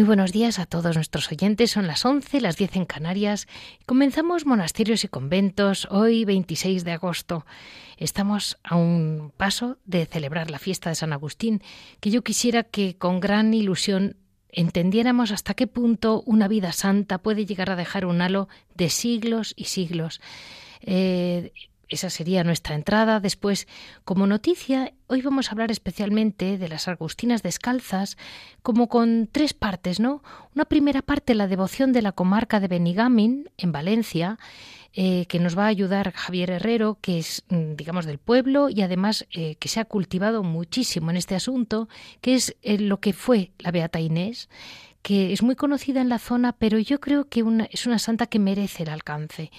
Muy buenos días a todos nuestros oyentes. Son las 11, las 10 en Canarias. Comenzamos monasterios y conventos hoy 26 de agosto. Estamos a un paso de celebrar la fiesta de San Agustín, que yo quisiera que con gran ilusión entendiéramos hasta qué punto una vida santa puede llegar a dejar un halo de siglos y siglos. Eh, esa sería nuestra entrada. Después, como noticia, hoy vamos a hablar especialmente de las Agustinas descalzas, como con tres partes, ¿no? Una primera parte, la devoción de la comarca de Benigamin, en Valencia, eh, que nos va a ayudar Javier Herrero, que es, mm, digamos, del pueblo y además eh, que se ha cultivado muchísimo en este asunto, que es eh, lo que fue la Beata Inés que es muy conocida en la zona, pero yo creo que es una santa que merece el alcance.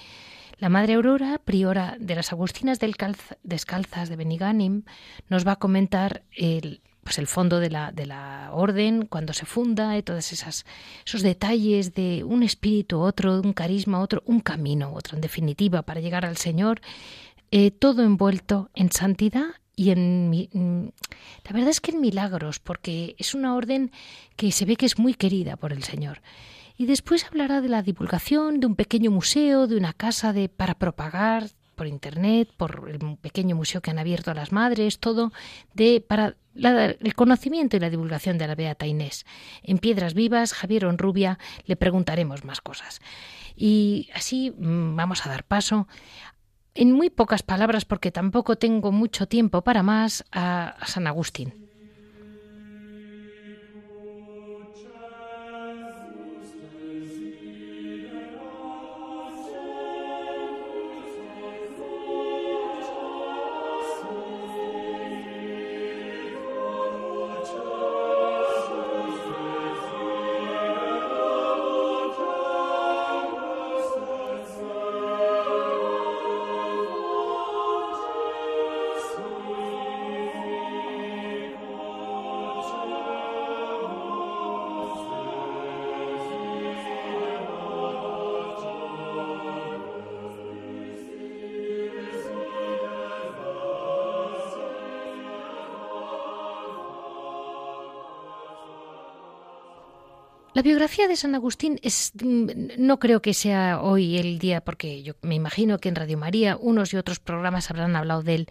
La Madre Aurora, priora de las Agustinas Descalzas de Beniganim, nos va a comentar el, pues el fondo de la, de la orden, cuando se funda, y todos esas, esos detalles de un espíritu, otro, un carisma, otro, un camino, otro, en definitiva, para llegar al Señor, eh, todo envuelto en santidad y en mm, la verdad es que en milagros, porque es una orden que se ve que es muy querida por el Señor y después hablará de la divulgación de un pequeño museo, de una casa de para propagar por internet, por el pequeño museo que han abierto a las madres, todo de para el conocimiento y la divulgación de la Beata Inés. En Piedras Vivas, Javier Onrubia, le preguntaremos más cosas. Y así mm, vamos a dar paso en muy pocas palabras, porque tampoco tengo mucho tiempo para más, a San Agustín. La biografía de San Agustín es, mm, no creo que sea hoy el día, porque yo me imagino que en Radio María unos y otros programas habrán hablado de él,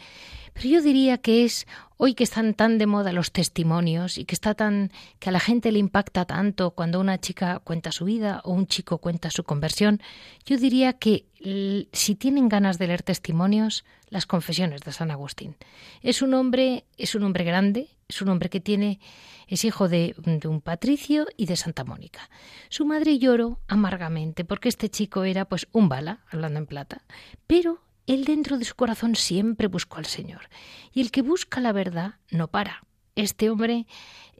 pero yo diría que es hoy que están tan de moda los testimonios y que está tan que a la gente le impacta tanto cuando una chica cuenta su vida o un chico cuenta su conversión, yo diría que si tienen ganas de leer testimonios, las confesiones de San Agustín. Es un hombre, es un hombre grande, es un hombre que tiene es hijo de, un patricio y de Santa Mónica. Su madre lloró amargamente porque este chico era pues un bala, hablando en plata, pero él dentro de su corazón siempre buscó al Señor. Y el que busca la verdad no para. Este hombre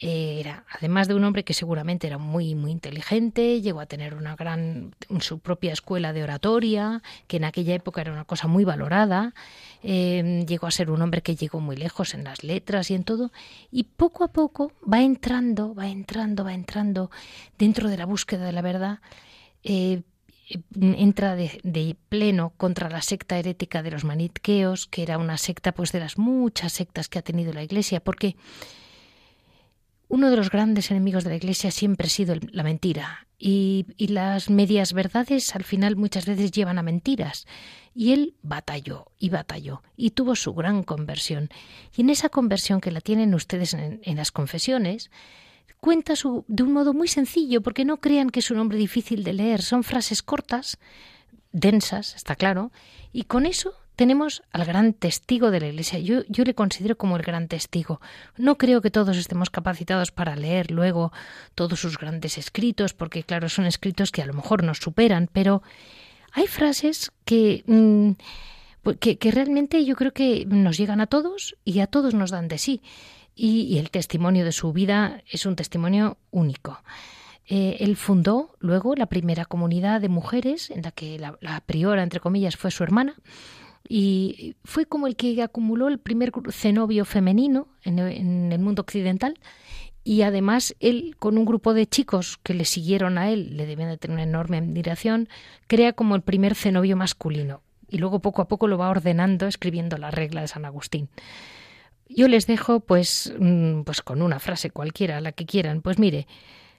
eh, era, además de un hombre que seguramente era muy, muy inteligente, llegó a tener una gran, su propia escuela de oratoria, que en aquella época era una cosa muy valorada, eh, llegó a ser un hombre que llegó muy lejos en las letras y en todo, y poco a poco va entrando, va entrando, va entrando dentro de la búsqueda de la verdad, eh, entra de, pleno contra la secta herética de los manitqueos, que era una secta pues de las muchas sectas que ha tenido la Iglesia, porque uno de los grandes enemigos de la Iglesia siempre ha sido la mentira y, las medias verdades al final muchas veces llevan a mentiras. Y él batalló y batalló y tuvo su gran conversión. Y en esa conversión que la tienen ustedes en las confesiones, cuenta su, de un modo muy sencillo, porque no crean que es un hombre difícil de leer, son frases cortas, densas, está claro, y con eso tenemos al gran testigo de la Iglesia. Yo, yo le considero como el gran testigo. No creo que todos estemos capacitados para leer luego todos sus grandes escritos, porque claro, son escritos que a lo mejor nos superan, pero hay frases que, mm, que, que, realmente yo creo que nos llegan a todos y a todos nos dan de sí. Y, el testimonio de su vida es un testimonio único. Eh, él fundó luego la primera comunidad de mujeres, en la que la, priora, entre comillas, fue su hermana, y fue como el que acumuló el primer cenobio femenino en, el mundo occidental y además él con un grupo de chicos que le siguieron a él, le debían de tener una enorme admiración, crea como el primer cenobio masculino y luego poco a poco lo va ordenando escribiendo la regla de San Agustín. Yo les dejo pues mm, pues con una frase cualquiera, la que quieran, pues mire,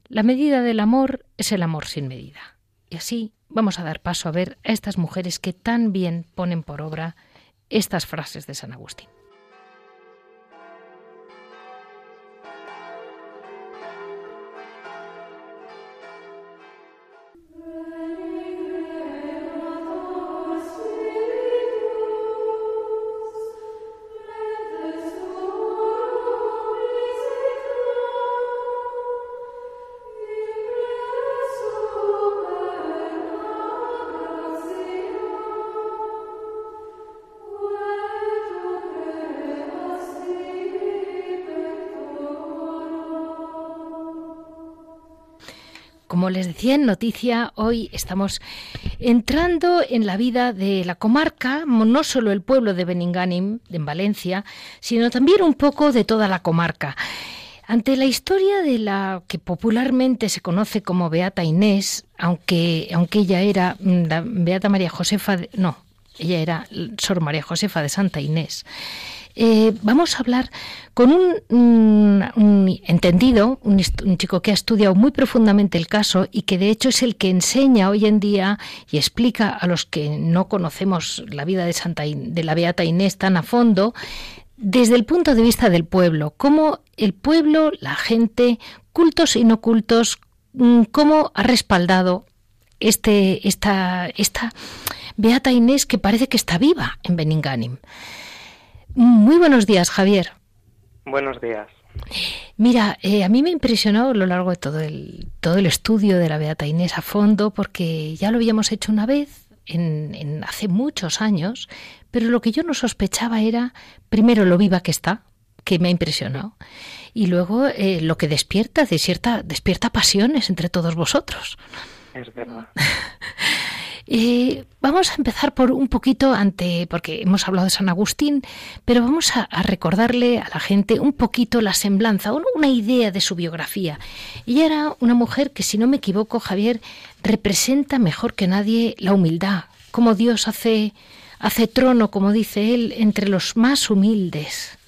la medida del amor es el amor sin medida. Y así vamos a dar paso a ver a estas mujeres que tan bien ponen por obra estas frases de San Agustín. Como les decía en noticia, hoy estamos entrando en la vida de la comarca, no solo el pueblo de Beninganim, en Valencia, sino también un poco de toda la comarca. Ante la historia de la que popularmente se conoce como Beata Inés, aunque, aunque ella era mm, Beata María Josefa, no, ella era Sor María Josefa de Santa Inés, eh, vamos a hablar con un, entendido, un, chico que ha estudiado muy profundamente el caso y que de hecho es el que enseña hoy en día y explica a los que no conocemos la vida de Santa de la Beata Inés tan a fondo desde el punto de vista del pueblo, cómo el pueblo, la gente, cultos y no cultos, mm, cómo ha respaldado este, esta, esta Beata Inés que parece que está viva en Beninganim. Muy buenos días, Javier. Buenos días. Mira, eh, a mí me ha impresionado a lo largo de todo el, todo el estudio de la Beata Inés a fondo, porque ya lo habíamos hecho una vez, en, hace muchos años, pero lo que yo no sospechaba era, primero, lo viva que está, que me ha impresionado, y luego eh, lo que despierta, cierta despierta pasiones entre todos vosotros. Es verdad. Eh, vamos a empezar por un poquito ante, porque hemos hablado de San Agustín, pero vamos a, recordarle a la gente un poquito la semblanza, una idea de su biografía. Ella era una mujer que, si no me equivoco, Javier, representa mejor que nadie la humildad, como Dios hace, hace trono, como dice él, entre los más humildes.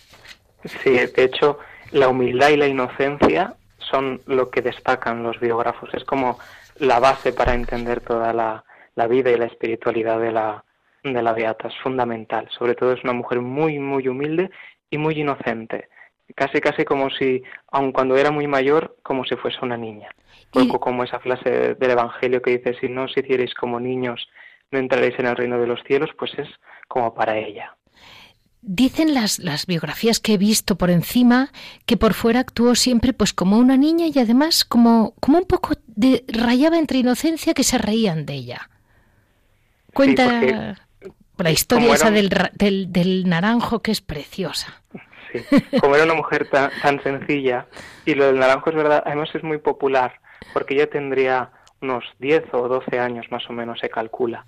Sí, de hecho, la humildad y la inocencia son lo que destacan los biógrafos. Es como la base para entender toda la, la vida y la espiritualidad de la, de la Beata. Es fundamental. Sobre todo es una mujer muy, muy humilde y muy inocente. Casi, casi como si, aun cuando era muy mayor, como si fuese una niña. Poco como esa frase del Evangelio que dice, si no os hicierais como niños, no entraréis en el reino de los cielos, pues es como para ella. Dicen las, las biografías que he visto por encima que por fuera actuó siempre pues como una niña y además como, como un poco de, rayaba entre inocencia que se reían de ella. Cuenta la historia esa del, del, naranjo que es preciosa. Sí, como era una mujer tan, tan sencilla, y lo del naranjo es verdad, además es muy popular, porque ella tendría unos 10 o 12 años más o menos, se calcula.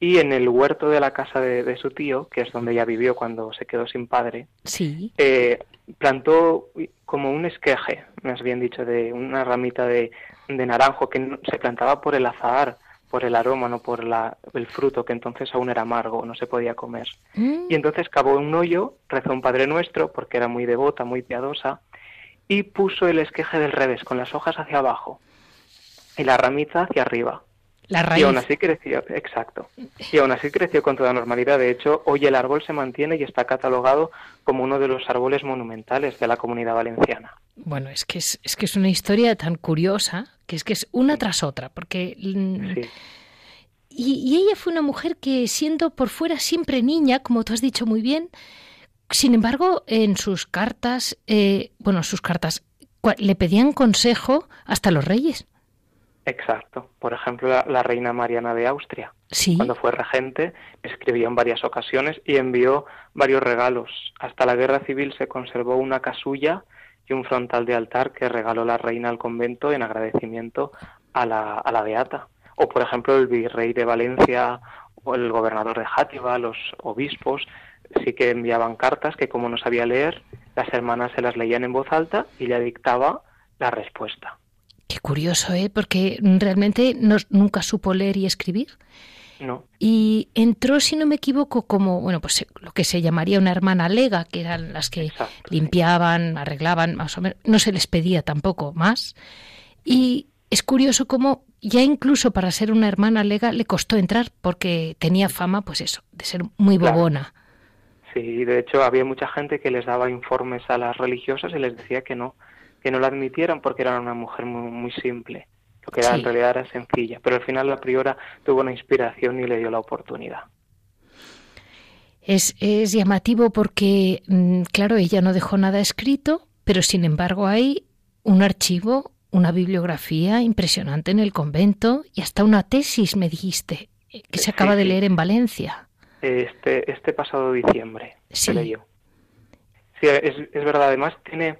Y en el huerto de la casa de, su tío, que es donde ella vivió cuando se quedó sin padre, sí. Eh, plantó como un esqueje, más bien dicho, de una ramita de, de naranjo que se plantaba por el azahar por el aroma, no por la, el fruto, que entonces aún era amargo, no se podía comer. Mm. Y entonces cavó un hoyo, rezó un Padre Nuestro, porque era muy devota, muy piadosa, y puso el esqueje del revés, con las hojas hacia abajo. y la ramita hacia arriba. La raíz. Y aún así creció, exacto. Y aún así creció con toda normalidad. De hecho, hoy el árbol se mantiene y está catalogado como uno de los árboles monumentales de la comunidad valenciana. Bueno, es que es, es que es una historia tan curiosa que es que es una tras otra, porque Sí, y, y ella fue una mujer que siendo por fuera siempre niña, como tú has dicho muy bien, sin embargo, en sus cartas, eh, bueno, sus cartas le pedían consejo hasta los reyes. Exacto. Por ejemplo, la, la reina Mariana de Austria, Sí. cuando fue regente, escribió en varias ocasiones y envió varios regalos. Hasta la guerra civil se conservó una casulla y un frontal de altar que regaló la reina al convento en agradecimiento a la, a la beata. O, por ejemplo, el virrey de Valencia o el gobernador de Játiva, los obispos, sí que enviaban cartas que como no sabía leer, las hermanas se las leían en voz alta y le dictaba la respuesta. Qué curioso, ¿eh? Porque realmente no- nunca supo leer y escribir. No, Y entró, si no me equivoco, como, bueno, pues lo que se llamaría una hermana lega, que eran las que Exacto, sí. limpiaban, arreglaban, más o menos. No se les pedía tampoco más. Y es curioso cómo ya incluso para ser una hermana lega le costó entrar, porque tenía fama, pues eso, de ser muy Claro. bobona. Sí, de hecho había mucha gente que les daba informes a las religiosas y les decía que no, que no la admitieran porque era una mujer muy, muy simple. Lo que era, Sí. en realidad era sencilla. Pero al final la priora tuvo una inspiración y le dio la oportunidad. Es, es llamativo porque, mm, claro, ella no dejó nada escrito, pero sin embargo hay un archivo, una bibliografía impresionante en el convento y hasta una tesis, me dijiste, eh, que se Sí, acaba de leer en Valencia. Este, este pasado diciembre Sí. se leyó. Sí, es, es verdad. Además tiene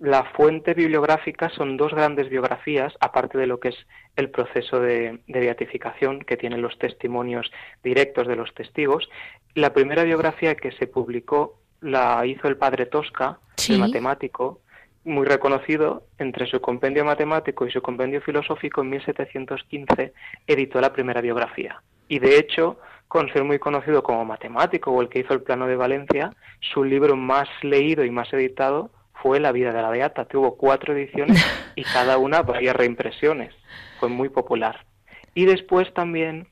la fuente bibliográfica son dos grandes biografías, aparte de lo que es el proceso de, de beatificación, que tiene los testimonios directos de los testigos. La primera biografía que se publicó la hizo el padre Tosca, Sí. el matemático, muy reconocido, entre su compendio matemático y su compendio filosófico en 1715 editó la primera biografía. Y de hecho, con ser muy conocido como matemático o el que hizo el plano de Valencia, su libro más leído y más editado fue La vida de la Beata. Tuvo cuatro ediciones y cada una varias reimpresiones. Fue muy popular. Y después también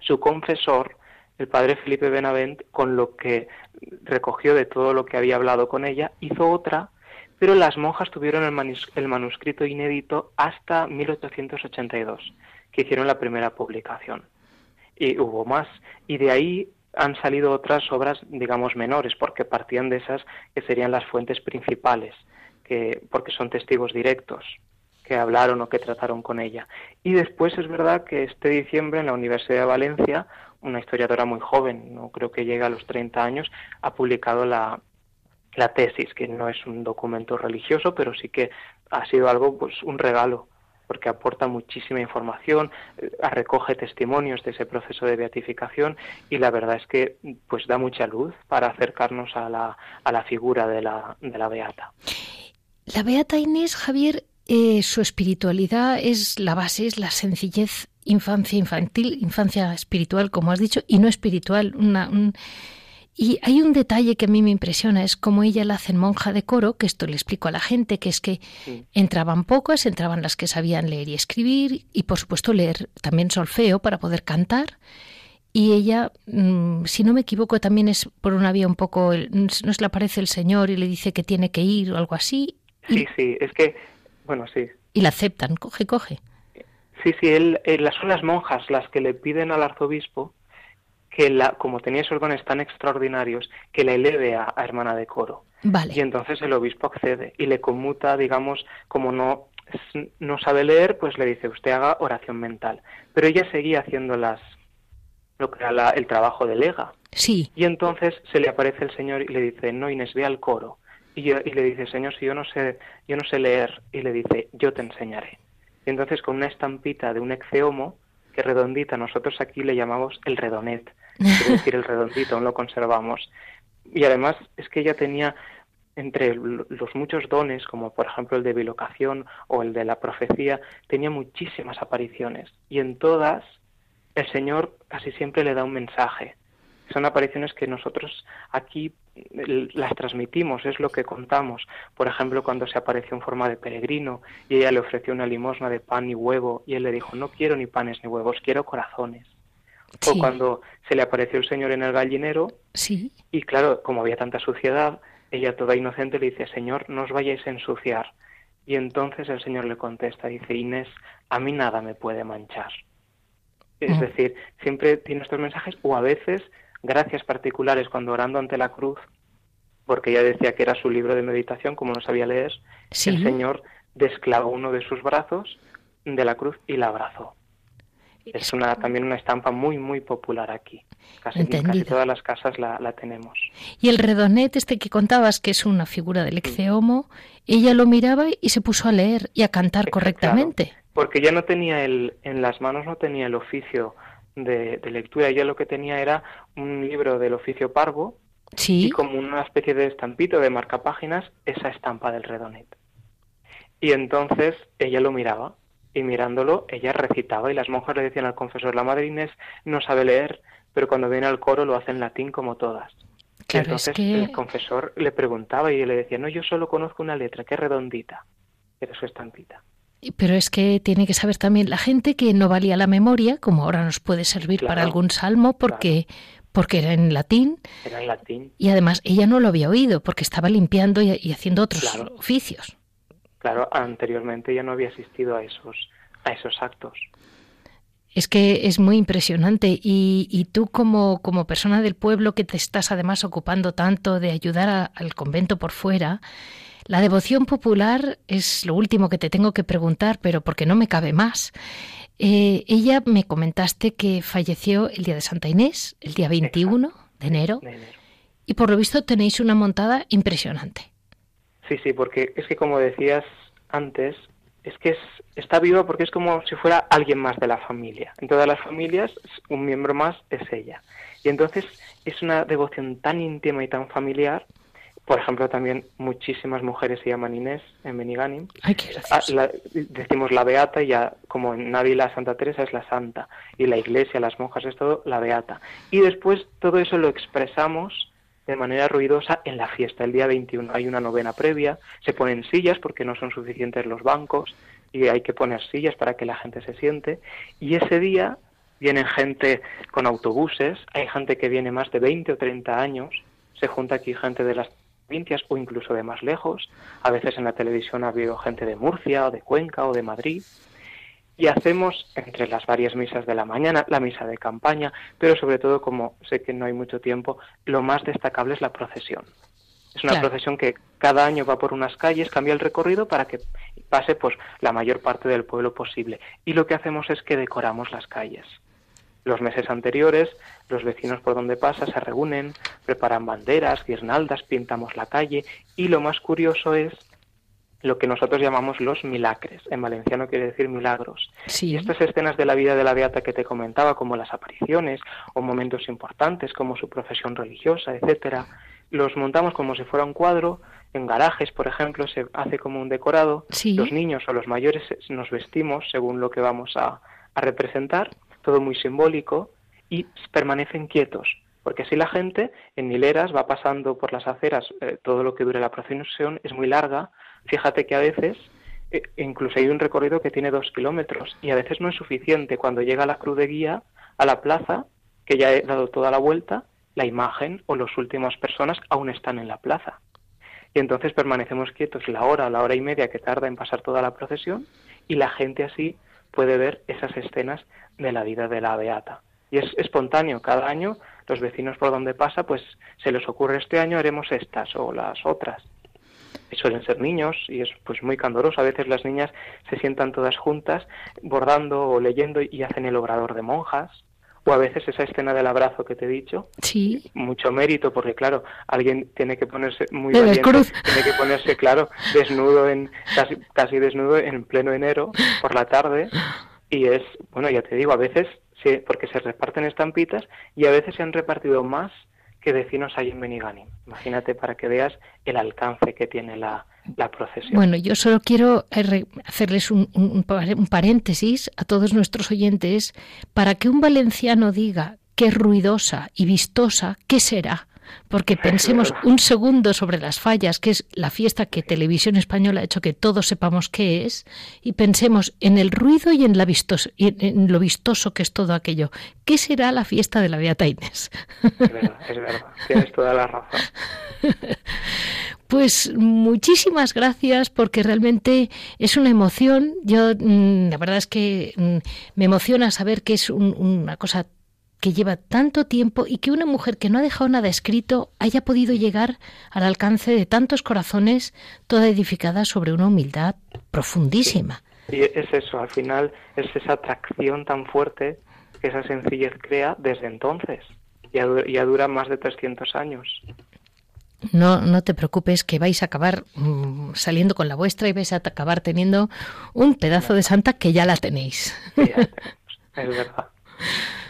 su confesor, el padre Felipe Benavent, con lo que recogió de todo lo que había hablado con ella, hizo otra, pero las monjas tuvieron el, manus- el manuscrito inédito hasta 1882, que hicieron la primera publicación. Y hubo más. Y de ahí han salido otras obras, digamos, menores, porque partían de esas que serían las fuentes principales, que, porque son testigos directos que hablaron o que trataron con ella. Y después es verdad que este diciembre en la Universidad de Valencia, una historiadora muy joven, no creo que llegue a los 30 años, ha publicado la, la tesis, que no es un documento religioso, pero sí que ha sido algo, pues un regalo, porque aporta muchísima información, eh, recoge testimonios de ese proceso de beatificación y la verdad es que pues da mucha luz para acercarnos a la, a la figura de la, de la beata. La Beata Inés Javier, eh, su espiritualidad es la base, es la sencillez, infancia infantil, infancia espiritual, como has dicho, y no espiritual. Una, un- Y hay un detalle que a mí me impresiona, es como ella la hacen monja de coro, que esto le explico a la gente, que es que Sí. entraban pocas, entraban las que sabían leer y escribir, y por supuesto leer también solfeo para poder cantar. Y ella, mm, si no me equivoco, también es por una vía un poco, no se le aparece el Señor y le dice que tiene que ir o algo así, Sí, sí, es que, bueno, sí, y la aceptan, coge, coge. Sí, sí, él, eh, las- son las monjas las que le piden al arzobispo que, la, como tenía esos dones tan extraordinarios, que la eleve a, a hermana de coro. Vale. Y entonces el obispo accede y le conmuta, digamos, como no, no sabe leer, pues le dice, usted haga oración mental. Pero ella seguía haciendo las, lo que era la- el trabajo de lega. Sí, Y entonces se le aparece el Señor y le dice, no, Inés, ve al coro. Y, yo- y le dice, Señor, si yo no sé, yo no sé leer. Y le dice, yo te enseñaré. Y entonces con una estampita de un exeomo, que redondita, nosotros aquí le llamamos el redonet, quiere decir el redondito, lo conservamos. Y además es que ella tenía entre los muchos dones, como por ejemplo el de bilocación o el de la profecía, tenía muchísimas apariciones. Y en todas el Señor casi siempre le da un mensaje. Son apariciones que nosotros aquí las transmitimos, es lo que contamos. Por ejemplo, cuando se apareció en forma de peregrino y ella le ofreció una limosna de pan y huevo y él le dijo, no quiero ni panes ni huevos, quiero corazones. O cuando se le apareció el Señor en el gallinero sí. y claro, como había tanta suciedad, ella toda inocente le dice, Señor, no os vayáis a ensuciar. Y entonces el Señor le contesta, dice, Inés, a mí nada me puede manchar. Es mm. decir, siempre tiene estos mensajes o a veces gracias particulares cuando orando ante la cruz, porque ella decía que era su libro de meditación, como no sabía leer, el Señor desclavó uno de sus brazos de la cruz y la abrazó. Es una, también una estampa muy, muy popular aquí. Casi, casi todas las casas la, la, tenemos. Y el redonet este que contabas, que es una figura del Ecceomo, ella lo miraba y se puso a leer y a cantar correctamente. porque ya no tenía el, en las manos no tenía el oficio de, lectura. Ella lo que tenía era un libro del oficio parvo ¿Sí? y como una especie de estampito de marcapáginas, esa estampa del redonet. Y entonces ella lo miraba y mirándolo ella recitaba y las monjas le decían al confesor, la madre Inés no sabe leer, pero cuando viene al coro lo hace en latín como todas. entonces el confesor le preguntaba y le decía, no, yo solo conozco una letra, que es redondita, era su estampita. Pero es que tiene que saber también la gente que no valía la memoria, como ahora nos puede servir para algún salmo, porque, porque era en latín. Era en latín. Y además ella no lo había oído, porque estaba limpiando y, haciendo otros oficios. Claro, anteriormente ya no había asistido a esos, a esos actos. Es que es muy impresionante y, y tú como, como, persona del pueblo que te estás además ocupando tanto de ayudar al convento por fuera, la devoción popular es lo último que te tengo que preguntar, pero porque no me cabe más. Eh, ella me comentaste que falleció el día de Santa Inés, el día 21 de enero, y por lo visto tenéis una montada impresionante. Sí, sí, porque es que como decías antes, es que es, está viva porque es como si fuera alguien más de la familia. En todas las familias, un miembro más es ella. Y entonces es una devoción tan íntima y tan familiar por ejemplo, también muchísimas mujeres se llaman Inés en Beniganim. Ay, qué ah, decimos la Beata y ya como en la Santa Teresa es la Santa. Y la Iglesia, las monjas es todo la Beata. Y después todo eso lo expresamos de manera ruidosa en la fiesta. El día 21 hay una novena previa, se ponen sillas porque no son suficientes los bancos y hay que poner sillas para que la gente se siente. Y ese día vienen gente con autobuses, hay gente que viene más de 20 o 30 años, se junta aquí gente de las o incluso de más lejos. A veces en la televisión ha habido gente de Murcia o de Cuenca o de Madrid. Y hacemos entre las varias misas de la mañana, la misa de campaña, pero sobre todo, como sé que no hay mucho tiempo, lo más destacable es la procesión. Es una procesión que cada año va por unas calles, cambia el recorrido para que pase pues la mayor parte del pueblo posible. Y lo que hacemos es que decoramos las calles. Los meses anteriores, los vecinos por donde pasa se reúnen, preparan banderas, guirnaldas, pintamos la calle y lo más curioso es lo que nosotros llamamos los milagres. En valenciano quiere decir milagros. Y estas escenas de la vida de la Beata que te comentaba, como las apariciones o momentos importantes como su profesión religiosa, etcétera, los montamos como si fuera un cuadro. En garajes, por ejemplo, se hace como un decorado. Los niños o los mayores nos vestimos según lo que vamos a representar todo muy simbólico, y permanecen quietos, porque así la gente en hileras va pasando por las aceras, eh, todo lo que dure la procesión es muy larga, fíjate que a veces eh, incluso hay un recorrido que tiene dos kilómetros y a veces no es suficiente, cuando llega la cruz de guía a la plaza, que ya he dado toda la vuelta, la imagen o las últimas personas aún están en la plaza. Y entonces permanecemos quietos la hora, la hora y media que tarda en pasar toda la procesión y la gente así puede ver esas escenas de la vida de la beata. Y es espontáneo, cada año los vecinos por donde pasa, pues se les ocurre este año haremos estas o las otras. Suelen ser niños y es pues muy candoroso. A veces las niñas se sientan todas juntas bordando o leyendo y hacen el obrador de monjas o a veces esa escena del abrazo que te he dicho, sí. mucho mérito, porque claro, alguien tiene que ponerse muy valiente, tiene que ponerse, claro, desnudo, en casi, casi desnudo en pleno enero, por la tarde, y es, bueno, ya te digo, a veces, sí, porque se reparten estampitas, y a veces se han repartido más que vecinos hay en Benigani. Imagínate para que veas el alcance que tiene la, procesión. Bueno, yo solo quiero eh, hacerles un, un, paréntesis a todos nuestros oyentes para que un valenciano diga qué ruidosa y vistosa, ¿qué será? Porque pensemos un segundo sobre las fallas, que es la fiesta que Televisión Española ha hecho que todos sepamos qué es, y pensemos en el ruido y en, la en lo vistoso que es todo aquello. ¿Qué será la fiesta de la Beata Inés? Es verdad, es verdad, tienes toda la razón. Pues muchísimas gracias porque realmente es una emoción. Yo mm, la verdad es que mm, me emociona saber que es una cosa que lleva tanto tiempo y que una mujer que no ha dejado nada escrito haya podido llegar al alcance de tantos corazones, toda edificada sobre una humildad profundísima. Y es eso, al final es esa atracción tan fuerte que esa sencillez crea desde entonces. Ya, ya dura más de 300 años. No, no te preocupes que vais a acabar mm, saliendo con la vuestra y vais a acabar teniendo un pedazo de santa que ya la tenéis. es verdad.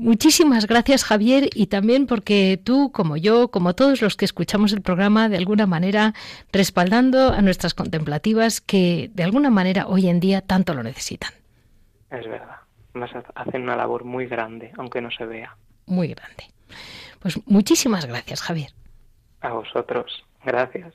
Muchísimas gracias Javier y también porque tú, como yo, como todos los que escuchamos el programa, de alguna manera respaldando a nuestras contemplativas que de alguna manera hoy en día tanto lo necesitan. Es verdad, hacen una labor muy grande, aunque no se vea. Muy grande. Pues muchísimas gracias Javier. A vosotros, gracias.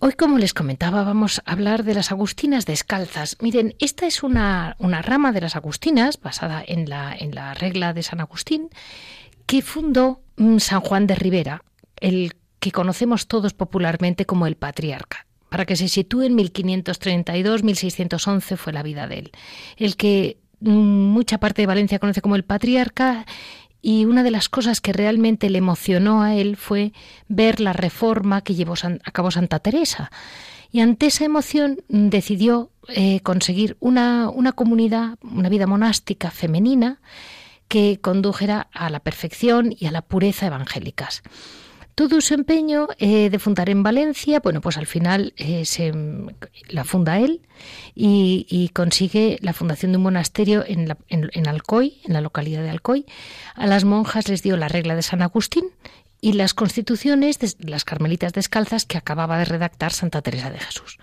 Hoy, como les comentaba, vamos a hablar de las agustinas descalzas. Miren, esta es una, una rama de las agustinas basada en la, en la regla de San Agustín que fundó mm, San Juan de Rivera, el que conocemos todos popularmente como el patriarca. Para que se sitúe en 1532-1611 fue la vida de él. El que mm, mucha parte de Valencia conoce como el patriarca y una de las cosas que realmente le emocionó a él fue ver la reforma que llevó a cabo Santa Teresa. Y ante esa emoción decidió eh, conseguir una, una comunidad, una vida monástica femenina que condujera a la perfección y a la pureza evangélicas. Todo su empeño eh, de fundar en Valencia, bueno, pues al final eh, se, la funda él y, consigue la fundación de un monasterio en, en, Alcoy, en la localidad de Alcoy. A las monjas les dio la regla de San Agustín y las constituciones de las carmelitas descalzas que acababa de redactar Santa Teresa de Jesús.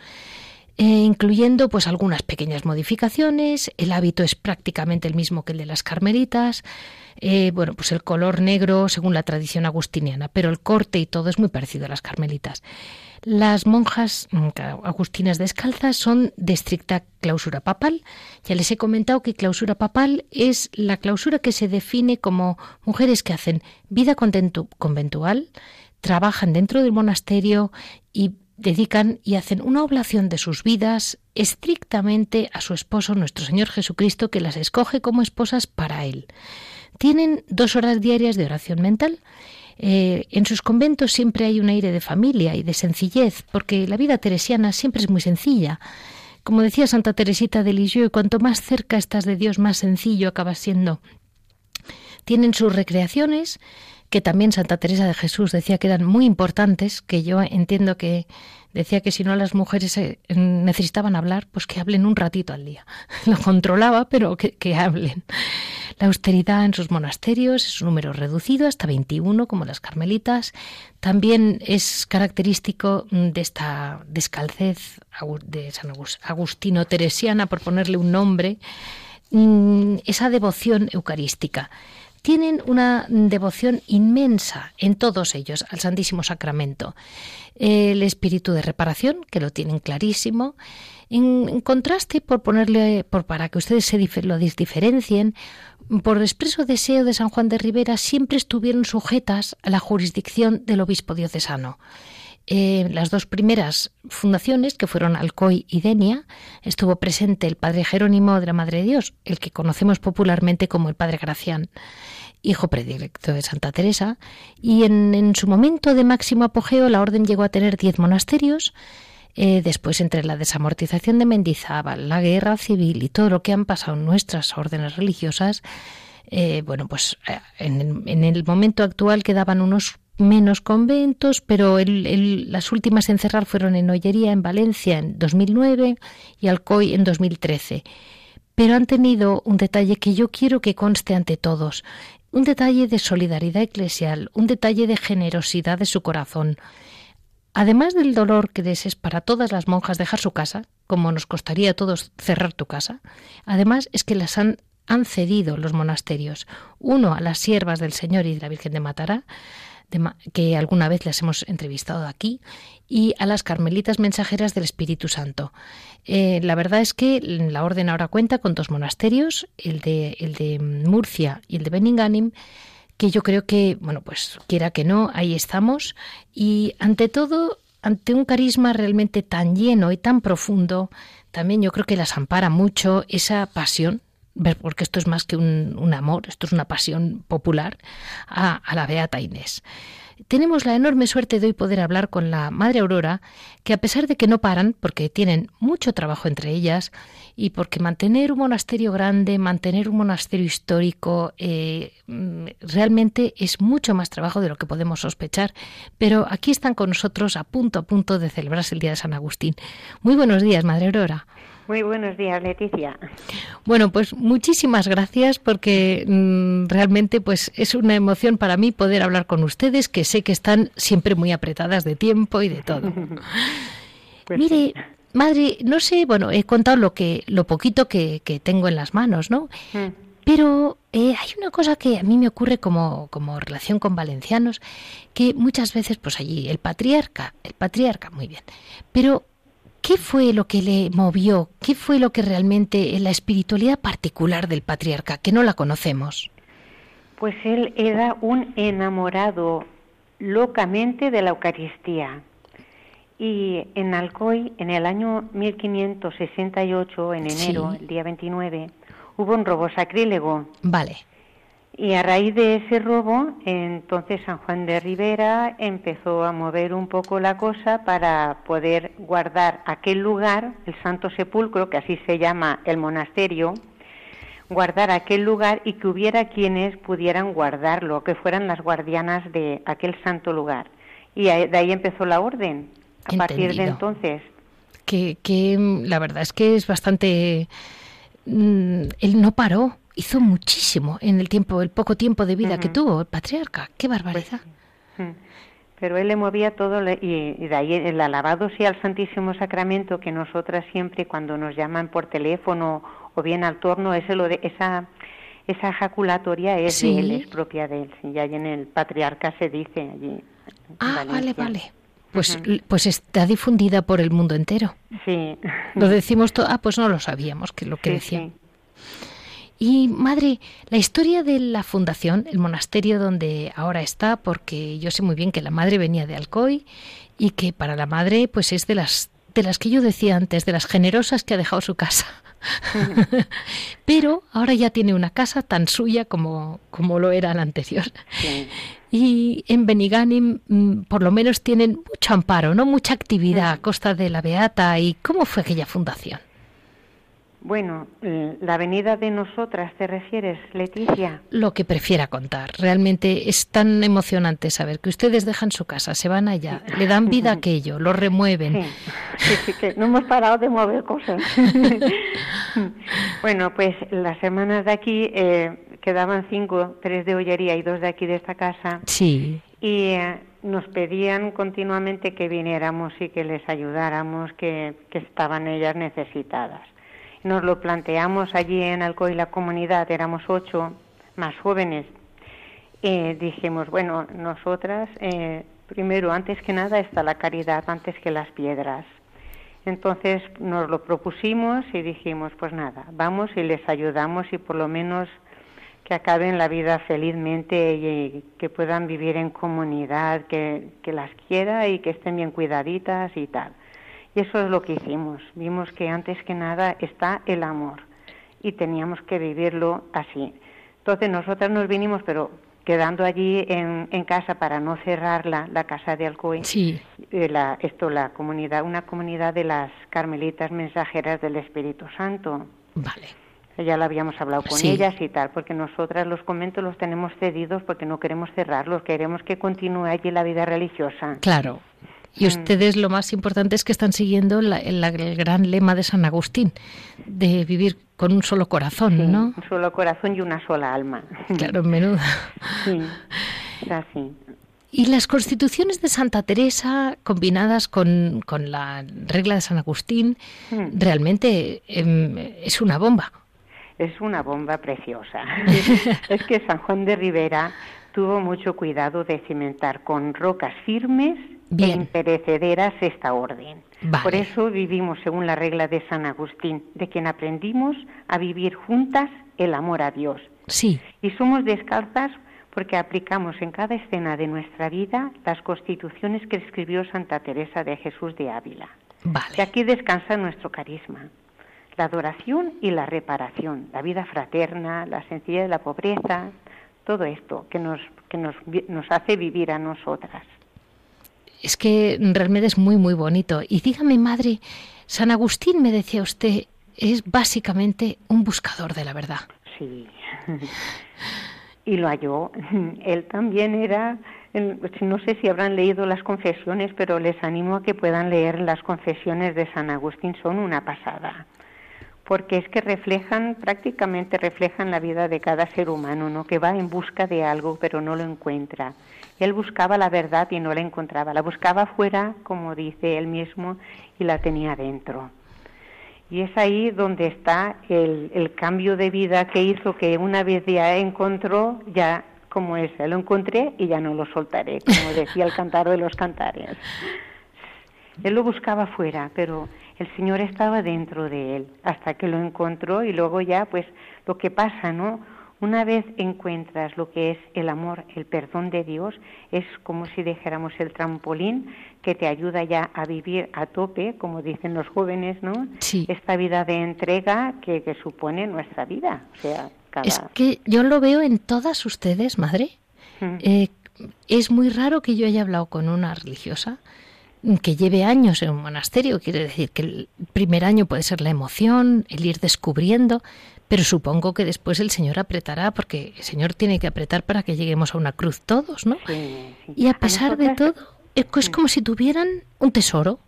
Eh, incluyendo pues algunas pequeñas modificaciones, el hábito es prácticamente el mismo que el de las carmelitas, eh, bueno, pues el color negro según la tradición agustiniana, pero el corte y todo es muy parecido a las carmelitas. Las monjas mm, agustinas descalzas son de estricta clausura papal. Ya les he comentado que clausura papal es la clausura que se define como mujeres que hacen vida conventual, trabajan dentro del monasterio y dedican y hacen una oblación de sus vidas estrictamente a su esposo, nuestro Señor Jesucristo, que las escoge como esposas para Él. Tienen dos horas diarias de oración mental. Eh, en sus conventos siempre hay un aire de familia y de sencillez, porque la vida teresiana siempre es muy sencilla. Como decía Santa Teresita de Lisieux, cuanto más cerca estás de Dios, más sencillo acaba siendo. Tienen sus recreaciones, que también Santa Teresa de Jesús decía que eran muy importantes, que yo entiendo que decía que si no las mujeres eh, necesitaban hablar, pues que hablen un ratito al día. Lo controlaba, pero que, que hablen. La austeridad en sus monasterios es un número reducido, hasta 21, como las carmelitas. También es característico de esta descalcez de San Agustino teresiana, por ponerle un nombre, mm, esa devoción eucarística tienen una devoción inmensa en todos ellos al Santísimo Sacramento. El espíritu de reparación, que lo tienen clarísimo. En, contraste, por ponerle, para que ustedes se lo diferencien, por expreso deseo de San Juan de Rivera, siempre estuvieron sujetas a la jurisdicción del obispo diocesano. Eh, las dos primeras fundaciones, que fueron Alcoy y Denia, estuvo presente el padre Jerónimo de la Madre de Dios, el que conocemos popularmente como el padre Gracián. Hijo predilecto de Santa Teresa, y en, su momento de máximo apogeo la orden llegó a tener diez monasterios. Eh, después, entre la desamortización de Mendizábal, la guerra civil y todo lo que han pasado en nuestras órdenes religiosas, eh, bueno, pues eh, en, el momento actual quedaban unos menos conventos, pero las últimas en cerrar fueron en Ollería, en Valencia, en 2009 y Alcoy en 2013. Pero han tenido un detalle que yo quiero que conste ante todos, un detalle de solidaridad eclesial, un detalle de generosidad de su corazón. Además del dolor que les es para todas las monjas dejar su casa, como nos costaría a todos cerrar tu casa, además es que las han, cedido los monasterios, uno a las siervas del Señor y de la Virgen de Matará, que alguna vez las hemos entrevistado aquí, y a las carmelitas mensajeras del Espíritu Santo. Eh, la verdad es que la orden ahora cuenta con dos monasterios, el de, el de Murcia y el de Beninganim, que yo creo que, bueno, pues quiera que no, ahí estamos. Y ante todo, ante un carisma realmente tan lleno y tan profundo, también yo creo que las ampara mucho esa pasión porque esto es más que un, amor, esto es una pasión popular, a, la Beata Inés. Tenemos la enorme suerte de hoy poder hablar con la Madre Aurora, que a pesar de que no paran, porque tienen mucho trabajo entre ellas, y porque mantener un monasterio grande, mantener un monasterio histórico, eh, realmente es mucho más trabajo de lo que podemos sospechar. Pero aquí están con nosotros a punto a punto de celebrarse el Día de San Agustín. Muy buenos días, Madre Aurora. Muy buenos días, Leticia. Bueno, pues muchísimas gracias porque mm, realmente pues es una emoción para mí poder hablar con ustedes, que sé que están siempre muy apretadas de tiempo y de todo. Pues Mire, madre, no sé, bueno, he contado lo que lo poquito que, tengo en las manos, ¿no? Mm. Pero eh, hay una cosa que a mí me ocurre como, como relación con valencianos, que muchas veces, pues allí, el patriarca, el patriarca, muy bien, pero ¿Qué fue lo que le movió? ¿Qué fue lo que realmente la espiritualidad particular del patriarca, que no la conocemos? Pues él era un enamorado locamente de la Eucaristía. Y en Alcoy, en el año 1568, en enero, el día 29, hubo un robo sacrílego. Vale. Y a raíz de ese robo, entonces San Juan de Rivera empezó a mover un poco la cosa para poder guardar aquel lugar, el Santo Sepulcro, que así se llama el monasterio, guardar aquel lugar y que hubiera quienes pudieran guardarlo, que fueran las guardianas de aquel santo lugar. Y de ahí empezó la orden, a partir de entonces. Que, que la verdad es que es bastante... Mm, él no paró hizo muchísimo en el tiempo, el poco tiempo de vida que tuvo el patriarca. ¡Qué barbaridad! Pues, pero él le movía todo y, de ahí el alabado sea al Santísimo Sacramento que nosotras siempre cuando nos llaman por teléfono o bien al torno, ese lo de, esa esa ejaculatoria es de él, es propia de él. Y ahí en el patriarca se dice allí. Ah, vale, vale. Pues, pues está difundida por el mundo entero. Sí. Lo decimos todo. Ah, pues no lo sabíamos, que lo que decía. Y madre, la historia de la fundación, el monasterio donde ahora está, porque yo sé muy bien que la madre venía de Alcoy y que para la madre pues es de las de las que yo decía antes, de las generosas que ha dejado su casa. Pero ahora ya tiene una casa tan suya como, como lo era la anterior. Y en Beniganim mm, por lo menos tienen mucho amparo, ¿no? Mucha actividad a costa de la Beata. ¿Y cómo fue aquella fundación? Bueno, eh, la venida de nosotras, ¿te refieres, Leticia? Lo que prefiera contar. Realmente es tan emocionante saber que ustedes dejan su casa, se van allá, le dan vida a aquello, lo remueven. Sí, sí, que no hemos parado de mover cosas. bueno, pues las semanas de aquí eh, quedaban cinco, tres de ollería y dos de aquí de esta casa. Sí. Y eh, nos pedían continuamente que viniéramos y que les ayudáramos, que estaban ellas necesitadas nos lo planteamos allí en Alcoy la comunidad, éramos ocho más jóvenes. Eh, dijimos, bueno, nosotras, eh, primero, antes que nada está la caridad, antes que las piedras. Entonces nos lo propusimos y dijimos, pues nada, vamos y les ayudamos y por lo menos que acaben la vida felizmente y que puedan vivir en comunidad, que, que las quiera y que estén bien cuidaditas y tal. Y eso es lo que hicimos. Vimos que antes que nada está el amor y teníamos que vivirlo así. Entonces nosotras nos vinimos, pero quedando allí en, en casa para no cerrar la, la casa de Alcoy, sí. Eh, la, esto, la comunidad, una comunidad de las carmelitas mensajeras del Espíritu Santo. Vale. Ya lo habíamos hablado con Sí. ellas y tal, porque nosotras los conventos los tenemos cedidos porque no queremos cerrarlos, queremos que continúe allí la vida religiosa. Claro. Y Mm. ustedes lo más importante es que están siguiendo la- el, el gran lema de San Agustín, de vivir con un solo corazón, Sí, ¿no? Un solo corazón y una sola alma. Claro, menuda. Sí, es así. Y las constituciones de Santa Teresa combinadas con, con la regla de San Agustín, Mm. realmente em, es una bomba. Es una bomba preciosa. es que San Juan de Rivera tuvo mucho cuidado de cimentar con rocas firmes Bien. e imperecederas esta orden. Vale. Por eso vivimos según la regla de San Agustín, de quien aprendimos a vivir juntas el amor a Dios. Sí, Y somos descalzas porque aplicamos en cada escena de nuestra vida las constituciones que escribió Santa Teresa de Jesús de Ávila. Y vale. aquí descansa nuestro carisma, la adoración y la reparación, la vida fraterna, la sencillez de la pobreza, todo esto que nos, que nos, nos hace vivir a nosotras. Es que realmente es muy, muy bonito. Y dígame, madre, San Agustín, me decía usted, es básicamente un buscador de la verdad. Sí. y lo halló. Él también era, no sé si habrán leído las confesiones, pero les animo a que puedan leer las confesiones de San Agustín, son una pasada. Porque es que reflejan, prácticamente reflejan la vida de cada ser humano, ¿no? Que va en busca de algo, pero no lo encuentra. Él buscaba la verdad y no la encontraba. La buscaba afuera, como dice él mismo, y la tenía dentro. Y es ahí donde está el, el cambio de vida que hizo que una vez ya encontró, ya como es, lo encontré y ya no lo soltaré, como decía el cantar de los cantares. Él lo buscaba fuera, pero el Señor estaba dentro de él hasta que lo encontró y luego ya, pues, lo que pasa, ¿no? Una vez encuentras lo que es el amor, el perdón de Dios, es como si dijéramos el trampolín que te ayuda ya a vivir a tope, como dicen los jóvenes, ¿no? Sí. Esta vida de entrega que, que supone nuestra vida. O sea, cada... Es que yo lo veo en todas ustedes, madre. Mm. Eh, es muy raro que yo haya hablado con una religiosa que lleve años en un monasterio. Quiere decir que el primer año puede ser la emoción, el ir descubriendo, pero supongo que después el Señor apretará, porque el Señor tiene que apretar para que lleguemos a una cruz todos, ¿no? Sí, sí. Y a pesar de nosotras- todo, es como si tuvieran un tesoro.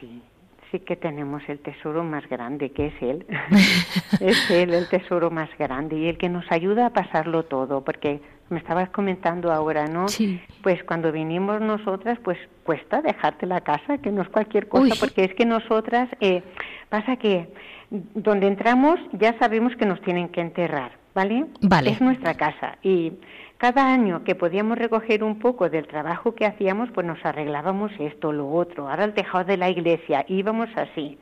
Sí, sí que tenemos el tesoro más grande, que es Él. es Él el tesoro más grande y el que nos ayuda a pasarlo todo, porque me estabas comentando ahora, ¿no? Sí. Pues cuando vinimos nosotras, pues cuesta dejarte la casa, que no es cualquier cosa, Uy. porque es que nosotras, eh, pasa que donde entramos ya sabemos que nos tienen que enterrar, ¿vale? Vale. Es nuestra casa y cada año que podíamos recoger un poco del trabajo que hacíamos, pues nos arreglábamos esto, lo otro. Ahora el tejado de la iglesia, íbamos así.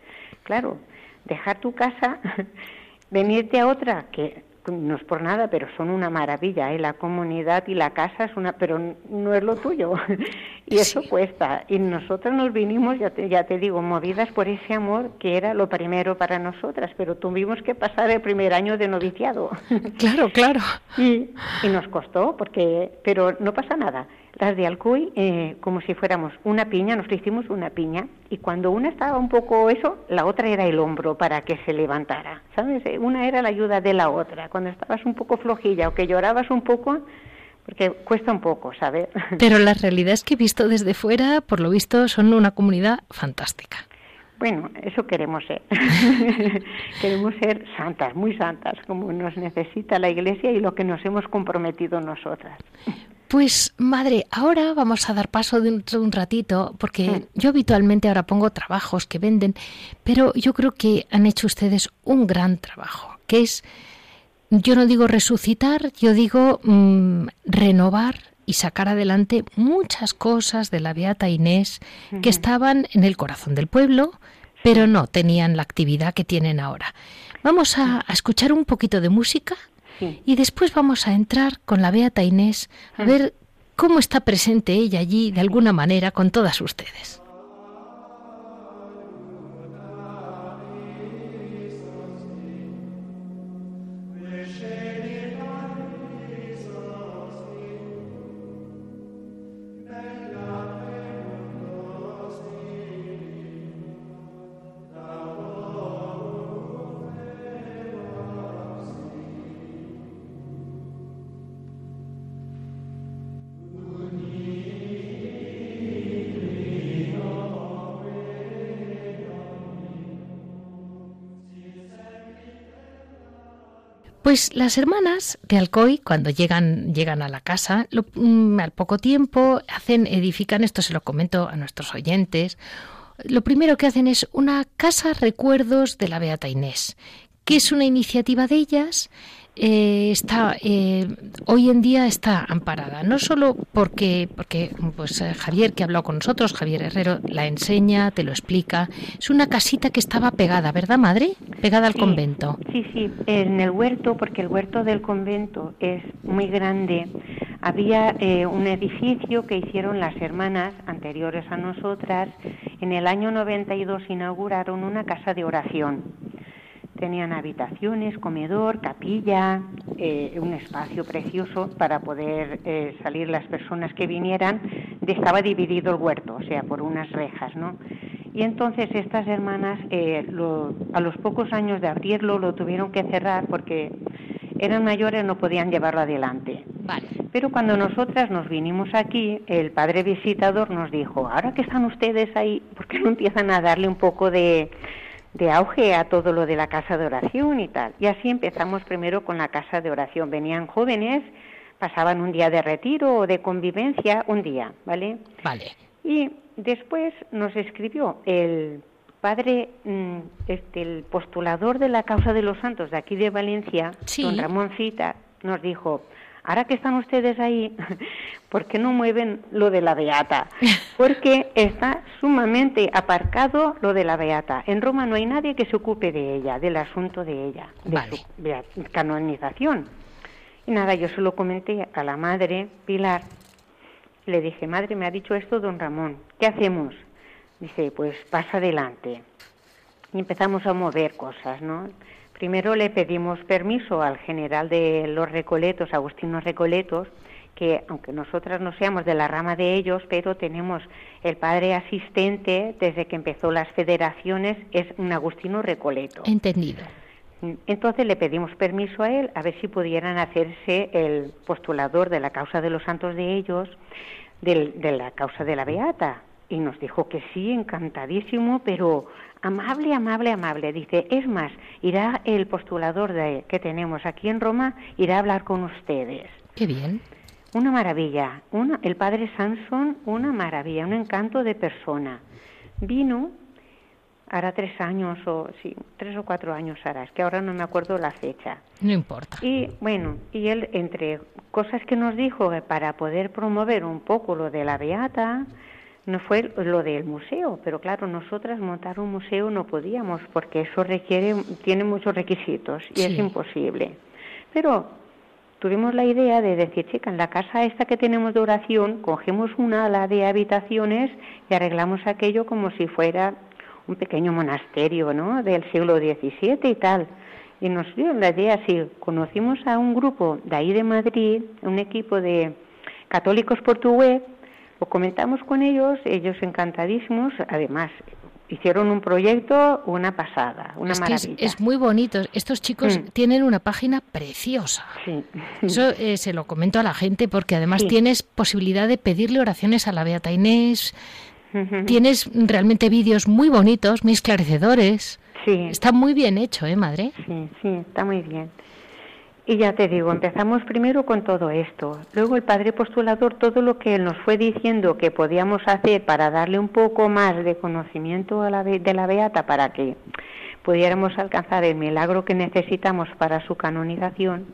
Claro, dejar tu casa, venirte a otra, que no es por nada, pero son una maravilla, ¿eh? La comunidad y la casa es una, pero no es lo tuyo. y eso cuesta. Y nosotros nos vinimos, ya te, ya te digo, movidas por ese amor que era lo primero para nosotras, pero tuvimos que pasar el primer año de noviciado. Claro, claro. Y, y nos costó, porque, pero no pasa nada. Las de Alcuy, eh, como si fuéramos una piña, nos hicimos una piña, y cuando una estaba un poco eso, la otra era el hombro para que se levantara, ¿sabes? Eh, Una era la ayuda de la otra. Cuando estabas un poco flojilla o que llorabas un poco, porque cuesta un poco, ¿sabes? Pero la realidad es que visto desde fuera, por lo visto, son una comunidad fantástica. Bueno, eso queremos ser. queremos ser santas, muy santas, como nos necesita la Iglesia y lo que nos hemos comprometido nosotras. Pues madre, ahora vamos a dar paso dentro de un ratito, porque Mm. yo habitualmente ahora pongo trabajos que venden, pero yo creo que han hecho ustedes un gran trabajo, que es, yo no digo resucitar, yo digo mm, renovar y sacar adelante muchas cosas de la Beata Inés que estaban en el corazón del pueblo, pero no tenían la actividad que tienen ahora. Vamos a, a escuchar un poquito de música Sí. y después vamos a entrar con la Beata Inés a ver cómo está presente ella allí de alguna manera con todas ustedes. Pues las hermanas de Alcoy, cuando llegan, llegan a la casa, mm, al poco tiempo hacen, edifican, esto se lo comento a nuestros oyentes, lo primero que hacen es una casa recuerdos de la Beata Inés, que es una iniciativa de ellas eh, está eh, hoy en día está amparada. No solo porque porque pues eh, Javier que ha hablado con nosotros Javier Herrero la enseña te lo explica. Es una casita que estaba pegada verdad madre pegada al convento. sí sí en el huerto porque el huerto del convento es muy grande. Había un edificio que hicieron las hermanas anteriores a nosotras. En el año 92 inauguraron una casa de oración Tenían habitaciones, comedor, capilla, eh, un espacio precioso para poder eh, salir las personas que vinieran. Estaba dividido el huerto, o sea, por unas rejas, ¿no? Y entonces estas hermanas, eh, a los pocos años de abrirlo, lo tuvieron que cerrar porque eran mayores, no podían llevarlo adelante. Vale. Pero cuando nosotras nos vinimos aquí, el padre visitador nos dijo, ahora que están ustedes ahí, ¿por qué no empiezan a darle un poco de, de auge a todo lo de la casa de oración y tal. Y así empezamos primero con la casa de oración. Venían jóvenes, pasaban un día de retiro o de convivencia, un día, ¿vale? Vale. Y después nos escribió el padre, mm, este, el postulador de la causa de los santos de aquí de Valencia, don Ramón Cita, nos dijo, ahora que están ustedes ahí, ¿por qué no mueven lo de la beata? Porque está sumamente aparcado lo de la beata. En Roma no hay nadie que se ocupe de ella, del asunto de ella, de su canonización. Y nada, yo se lo comenté a la madre Pilar. Le dije, madre, me ha dicho esto don Ramón, ¿qué hacemos? Dice, pues pasa adelante. Y empezamos a mover cosas, ¿no? Primero le pedimos permiso al general de los Recoletos, Agustino Recoletos, que aunque nosotras no seamos de la rama de ellos, pero tenemos el padre asistente desde que empezó las federaciones, es un Agustino Recoleto. Entendido. Entonces le pedimos permiso a él a ver si pudieran hacerse el postulador de la causa de los santos de ellos, de la causa de la Beata. Y nos dijo que sí, encantadísimo, pero amable, amable, amable. Dice, es más, irá el postulador de, que tenemos aquí en Roma, irá a hablar con ustedes. Qué bien. Una maravilla. Una, el padre Sansón, una maravilla, un encanto de persona. Vino, hará tres años o sí, tres o cuatro años hará, es que ahora no me acuerdo la fecha. No importa. Y bueno, y él entre cosas que nos dijo para poder promover un poco lo de la beata, no fue lo del museo, pero claro, nosotras montar un museo no podíamos porque eso requiere, tiene muchos requisitos y es imposible. Pero tuvimos la idea de decir, chica, en la casa esta que tenemos de oración, cogemos una ala de habitaciones y arreglamos aquello como si fuera un pequeño monasterio, ¿no? Del siglo XVII y tal. Y nos dio la idea así, conocimos a un grupo de ahí de Madrid, un equipo de católicos portugueses, lo comentamos con ellos, ellos encantadísimos, además hicieron un proyecto una pasada, una es maravilla. es, muy bonito. Estos chicos mm. tienen una página preciosa. Sí. Eso eh, se lo comento a la gente porque además tienes posibilidad de pedirle oraciones a la Beata Inés. Tienes realmente vídeos muy bonitos, muy esclarecedores. Sí. Está muy bien hecho, ¿eh, madre? Sí, sí, está muy bien. Y ya te digo, empezamos primero con todo esto. Luego el padre postulador, todo lo que él nos fue diciendo que podíamos hacer para darle un poco más de conocimiento a la, de la Beata para que pudiéramos alcanzar el milagro que necesitamos para su canonización,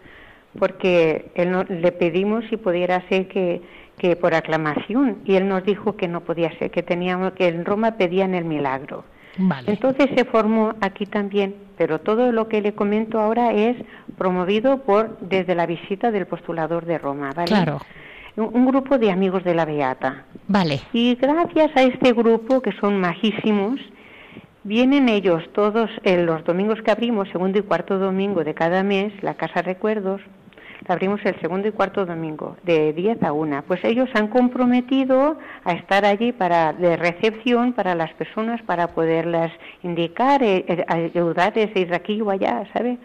porque él le pedimos si pudiera ser que, que por aclamación, y él nos dijo que no podía ser, que teníamos que en Roma pedían el milagro. Entonces se formó aquí también, pero todo lo que le comento ahora es promovido por desde la visita del postulador de Roma, ¿vale? Claro. Un, grupo de amigos de la Beata. Vale. Y gracias a este grupo, que son majísimos, vienen ellos todos en los domingos que abrimos, segundo y cuarto domingo de cada mes, la Casa Recuerdos, abrimos el segundo y cuarto domingo, de 10 a 1. Pues ellos han comprometido a estar allí para de recepción para las personas, para poderlas indicar, eh, eh, ayudarles ir aquí o allá, ¿sabe?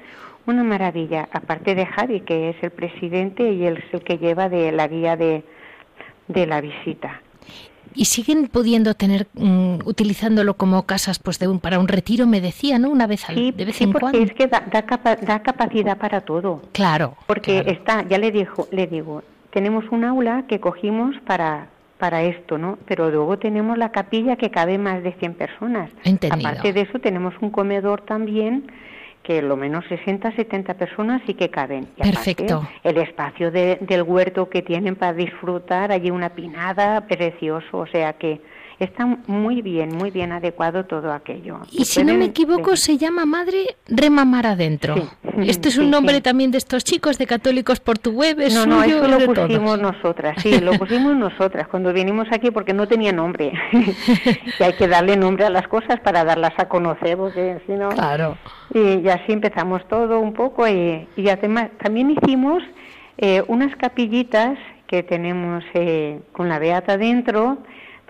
Una maravilla, aparte de Javi, que es el presidente y él es el que lleva de la guía de, de la visita. Y siguen pudiendo tener mm, utilizándolo como casas pues de un para un retiro me decía no una vez al, de vez sí, en porque cuando. es que da, da, capa- da capacidad para todo. Claro porque claro. está ya le dijo le digo tenemos un aula que cogimos para para esto no pero luego tenemos la capilla que cabe más de 100 personas. Entendido. aparte de eso tenemos un comedor también que lo menos 60, 70 personas sí que caben. Y aparte, Perfecto. el espacio de- del huerto que tienen para disfrutar, allí una pinada, precioso, o sea que está muy bien, muy bien adecuado todo aquello. y si no me equivoco se llama madre remamar adentro Sí. este es Sí, un nombre sí. tamí de estos chicos de católicos por tu web es No, no, suyo, eso es de lo todos. pusimos nosotras, sí, lo pusimos nosotras cuando vinimos aquí porque no tenía nombre. y hay que darle nombre a las cosas para darlas a conocer, porque si no... claro Y, y así empezamos todo un poco y, y además también hicimos eh, unas capillitas que tenemos eh, con la Beata dentro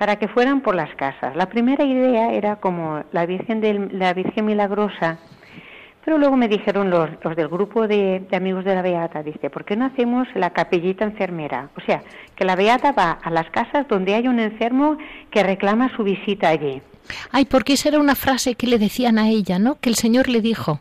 para que fueran por las casas. La primera idea era como la Virgen, del, la Virgen Milagrosa, pero luego me dijeron los, los del grupo de, de amigos de la Beata, dice, ¿por qué no hacemos la capillita enfermera? O sea, que la Beata va a las casas donde hay un enfermo que reclama su visita allí. Ay, porque esa era una frase que le decían a ella, ¿no? Que el Señor le dijo.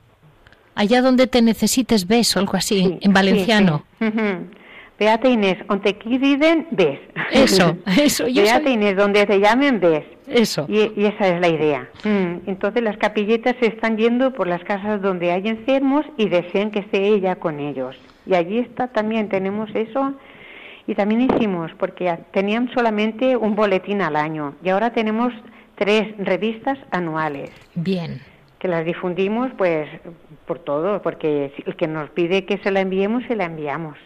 Allá donde te necesites ves, o algo así, Sí, en valenciano. sí, sí. Beata Inés, donde quiden, ves. Eso, eso, yo Beata soy- Inés, donde te llamen, ves. Eso. Y, y esa es la idea. Mm, Entonces las capilletas se están yendo por las casas donde hay enfermos y desean que esté ella con ellos. Y allí está también, tenemos eso. Y también hicimos, porque tenían solamente un boletín al año y ahora tenemos tres revistas anuales Bien. que las difundimos pues por todo, porque el que nos pide que se la enviemos, se la enviamos.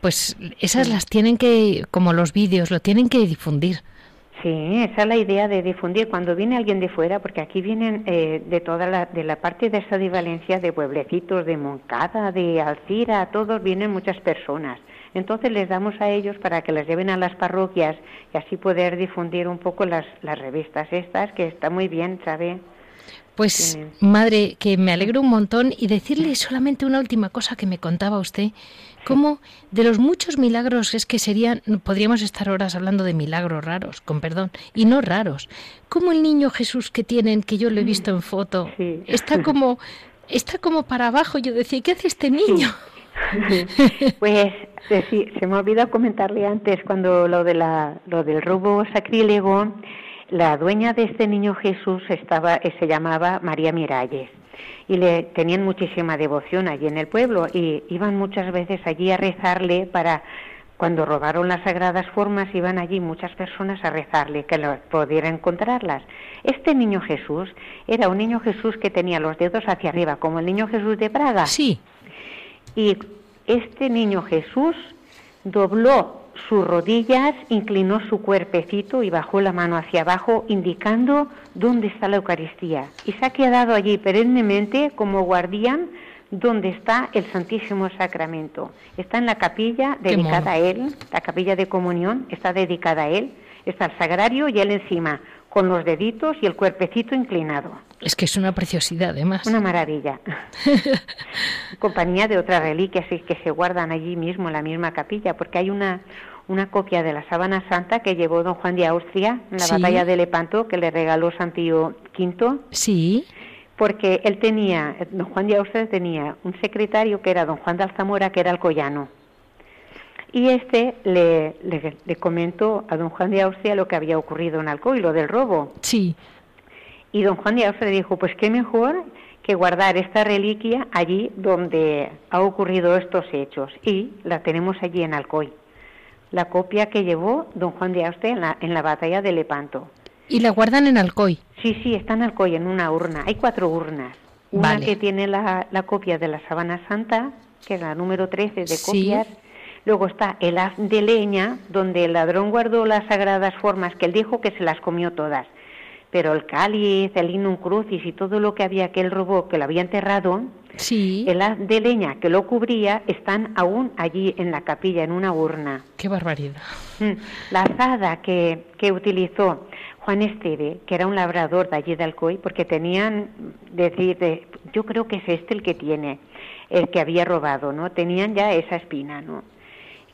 Pues esas las tienen que, como los vídeos, lo tienen que difundir. Sí, esa es la idea de difundir. Cuando viene alguien de fuera, porque aquí vienen eh, de toda la, de la parte de esta de Valencia, de pueblecitos, de Moncada, de Alcira, todos vienen muchas personas. Entonces les damos a ellos para que las lleven a las parroquias y así poder difundir un poco las, las revistas estas, que está muy bien, ¿sabe? Pues, madre, que me alegro un montón y decirle solamente una última cosa que me contaba usted, como de los muchos milagros es que serían, podríamos estar horas hablando de milagros raros, con perdón, y no raros, como el niño Jesús que tienen, que yo lo he visto en foto, Sí. está como, está como para abajo, yo decía, ¿qué hace este niño? Pues sí, se me olvidó comentarle antes cuando lo de la, lo del robo sacrílego, la dueña de este niño Jesús estaba, se llamaba María Miralles y le tenían muchísima devoción allí en el pueblo y iban muchas veces allí a rezarle para cuando robaron las sagradas formas iban allí muchas personas a rezarle que lo, pudiera encontrarlas. Este niño Jesús era un niño Jesús que tenía los dedos hacia arriba, como el niño Jesús de Praga. Sí, Y este niño Jesús dobló sus rodillas, inclinó su cuerpecito y bajó la mano hacia abajo, indicando dónde está la Eucaristía. Y se ha quedado allí perennemente como guardián donde está el Santísimo Sacramento. Está en la capilla dedicada a él, la capilla de comunión está dedicada a él, está el sagrario y él encima, con los deditos y el cuerpecito inclinado. es que es una preciosidad además. Una maravilla. Compañía de otras reliquias que se guardan allí mismo en la misma capilla, porque hay una, una copia de la sábana santa que llevó don Juan de Austria en la Sí. batalla de Lepanto, que le regaló San Pío V, Sí, porque él tenía, don Juan de Austria tenía un secretario que era don Juan de Alzamora, que era alcoyano. Y este le, le, le comentó a don Juan de Austria lo que había ocurrido en Alcoy, lo del robo. sí, Y don Juan de Austria dijo, pues qué mejor que guardar esta reliquia allí donde ha ocurrido estos hechos. Y la tenemos allí en Alcoy. La copia que llevó don Juan de Austria en la, en la batalla de Lepanto. y la guardan en Alcoy. Sí, sí, está en Alcoy, en una urna. Hay cuatro urnas. Una Vale. que tiene la, la copia de la sábana santa, que es la número 13 de Sí. Luego está el haz de leña, donde el ladrón guardó las sagradas formas, que él dijo que se las comió todas. Pero el cáliz, el linum crucis y todo lo que había que él robó, que lo había enterrado, Sí, el haz de leña que lo cubría, están aún allí en la capilla, en una urna. qué barbaridad. Mm, La azada que, que utilizó Juan Esteve, que era un labrador de allí de Alcoy, porque tenían, decir, de- yo creo que es este el que tiene, el que había robado, ¿no? Tenían ya esa espina, ¿no?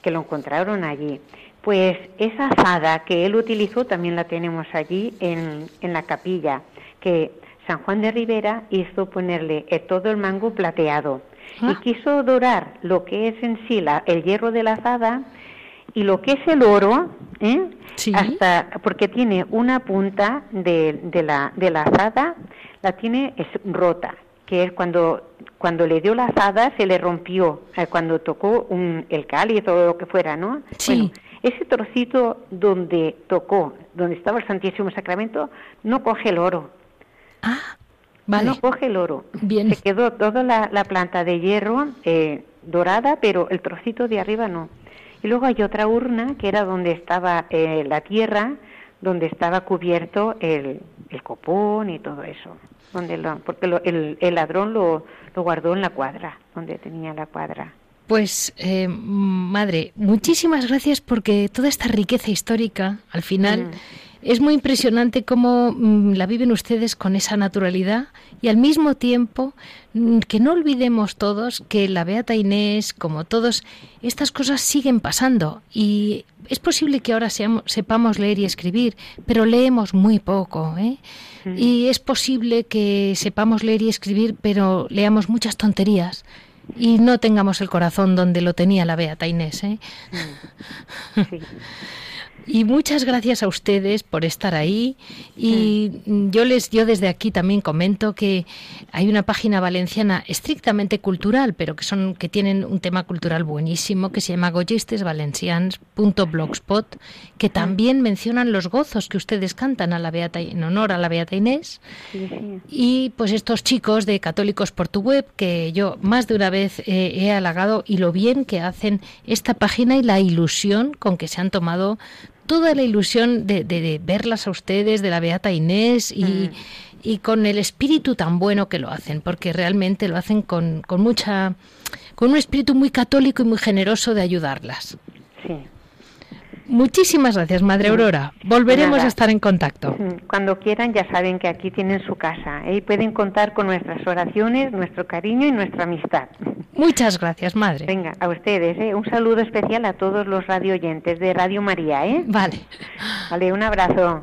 Que lo encontraron allí. Pues esa azada que él utilizó también la tenemos allí en, en la capilla, que San Juan de Rivera hizo ponerle eh, todo el mango plateado y Ah. quiso dorar lo que es en sí la- el hierro de la azada y lo que es el oro, ¿eh? Sí. hasta porque tiene una punta de, de la, de la azada, la tiene es rota, que es cuando cuando le dio la azada se le rompió eh, cuando tocó un, el cáliz o lo que fuera, ¿no? Sí. Bueno, ese trocito donde tocó, donde estaba el Santísimo Sacramento, no coge el oro. Ah, vale. No coge el oro. Bien. Se quedó toda la, la planta de hierro eh, dorada, pero el trocito de arriba no. Y luego hay otra urna que era donde estaba eh, la tierra, donde estaba cubierto el, el copón y todo eso. Donde lo- porque lo- el, el ladrón lo, lo guardó en la cuadra, donde tenía la cuadra. Pues, eh, madre, muchísimas gracias porque toda esta riqueza histórica, al final, Mm. Es muy impresionante cómo mm, la viven ustedes con esa naturalidad y al mismo tiempo mm, que no olvidemos todos que la Beata Inés, como todos, estas cosas siguen pasando y es posible que ahora seamos- sepamos leer y escribir, pero leemos muy poco, ¿eh? Mm. Y es posible que sepamos leer y escribir, pero leamos muchas tonterías y no tengamos el corazón donde lo tenía la Beata Inés. ¿eh? Sí. Y muchas gracias a ustedes por estar ahí. Y yo les, yo desde aquí también comento que hay una página valenciana estrictamente cultural, pero que son, que tienen un tema cultural buenísimo, que se llama goyestesvalencians.blogspot, que también mencionan los gozos que ustedes cantan a la Beata, en honor a la Beata Inés. Y pues estos chicos de Católicos por tu web, que yo más de una vez eh, he halagado y lo bien que hacen esta página y la ilusión con que se han tomado toda la ilusión de, de- de verlas a ustedes, de la Beata Inés y, y con el espíritu tan bueno que lo hacen, porque realmente lo hacen con, con mucha, con un espíritu muy católico y muy generoso de ayudarlas. sí. Muchísimas gracias, Madre Aurora. Volveremos a estar en contacto. Cuando quieran ya saben que aquí tienen su casa ¿eh? y pueden contar con nuestras oraciones, nuestro cariño y nuestra amistad. Muchas gracias, Madre. Venga, a ustedes, ¿eh? un saludo especial a todos los radio oyentes de Radio María. ¿eh? Vale. Vale, un abrazo.